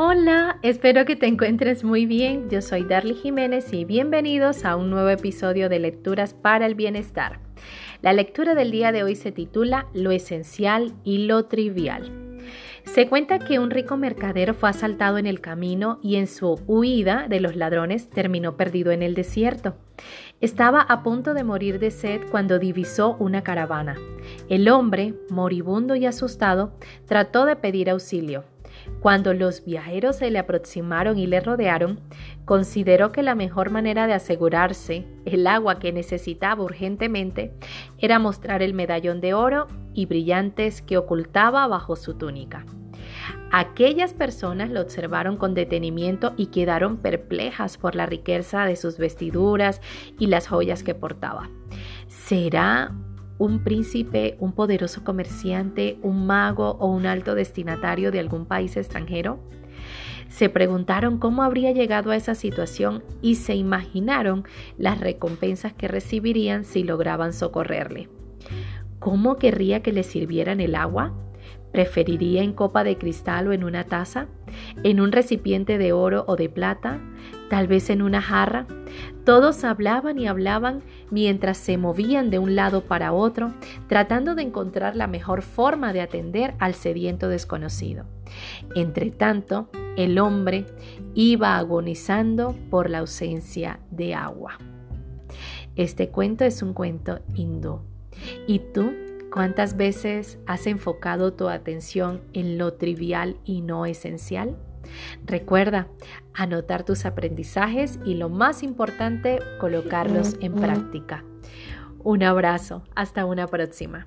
Hola, espero que te encuentres muy bien. Yo soy Darly Jiménez y bienvenidos a un nuevo episodio de Lecturas para el Bienestar. La lectura del día de hoy se titula Lo esencial y lo trivial. Se cuenta que un rico mercader fue asaltado en el camino y en su huida de los ladrones terminó perdido en el desierto. Estaba a punto de morir de sed cuando divisó una caravana. El hombre, moribundo y asustado, trató de pedir auxilio cuando los viajeros se le aproximaron y le rodearon, consideró que la mejor manera de asegurarse el agua que necesitaba urgentemente era mostrar el medallón de oro y brillantes que ocultaba bajo su túnica. Aquellas personas lo observaron con detenimiento y quedaron perplejas por la riqueza de sus vestiduras y las joyas que portaba. ¿Será un príncipe, un poderoso comerciante, un mago o un alto destinatario de algún país extranjero? Se preguntaron cómo habría llegado a esa situación y se imaginaron las recompensas que recibirían si lograban socorrerle. ¿Cómo querría que le sirvieran el agua? ¿Preferiría en copa de cristal o en una taza? ¿En un recipiente de oro o de plata? ¿Tal vez en una jarra? Todos hablaban y hablaban mientras se movían de un lado para otro, tratando de encontrar la mejor forma de atender al sediento desconocido. Entre tanto, el hombre iba agonizando por la ausencia de agua. Este cuento es un cuento hindú. ¿Y tú cuántas veces has enfocado tu atención en lo trivial y no esencial? Recuerda anotar tus aprendizajes y lo más importante, colocarlos en práctica. Un abrazo, hasta una próxima.